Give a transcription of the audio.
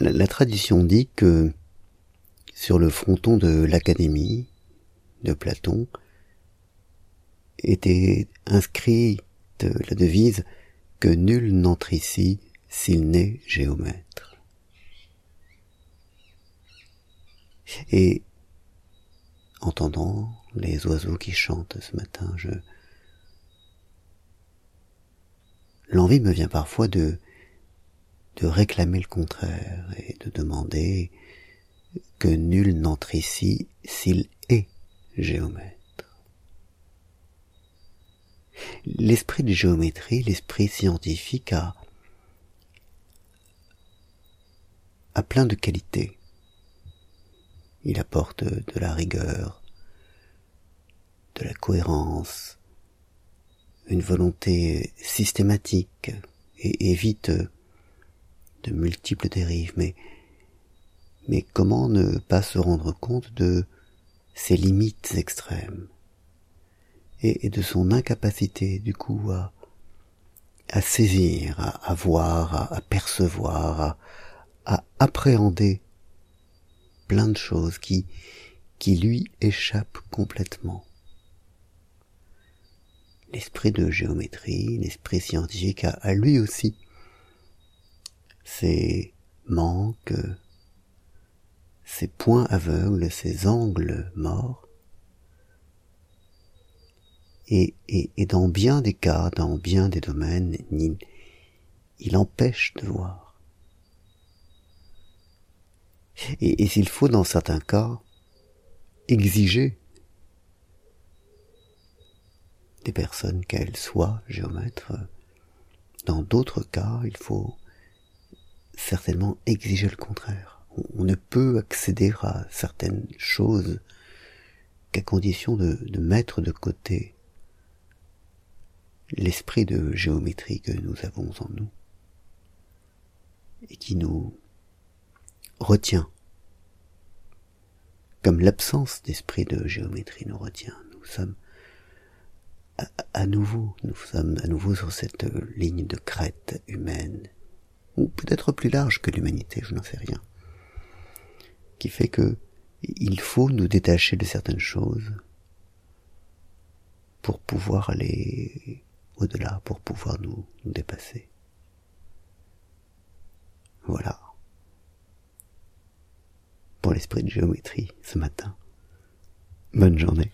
La, tradition dit que sur le fronton de l'Académie de Platon était inscrite la devise que nul n'entre ici s'il n'est géomètre. Et entendant les oiseaux qui chantent ce matin, je l'envie me vient parfois de de réclamer le contraire et de demander que nul n'entre ici s'il est géomètre. L'esprit de géométrie, l'esprit scientifique a, a plein de qualités. Il apporte de la rigueur, de la cohérence, une volonté systématique et évite de multiples dérives, mais, mais comment ne pas se rendre compte de ses limites extrêmes et, de son incapacité du coup à, à saisir, à, voir, à, percevoir, à, appréhender plein de choses qui, qui lui échappent complètement. L'esprit de géométrie, l'esprit scientifique a, a lui aussi ses manques, ses points aveugles, ses angles morts. Et, et, et, dans bien des cas, dans bien des domaines, il, il empêche de voir. Et s'il faut, dans certains cas, exiger des personnes qu'elles soient géomètres, dans d'autres cas, il faut certainement exiger le contraire. On, ne peut accéder à certaines choses qu'à condition de, mettre de côté l'esprit de géométrie que nous avons en nous et qui nous retient comme l'absence d'esprit de géométrie nous retient. Nous sommes à, nouveau, nous sommes à nouveau sur cette ligne de crête humaine ou peut-être plus large que l'humanité, je n'en sais rien, qui fait que il faut nous détacher de certaines choses pour pouvoir aller au-delà, pour pouvoir nous, nous dépasser. Voilà. Pour l'esprit de géométrie ce matin. Bonne journée.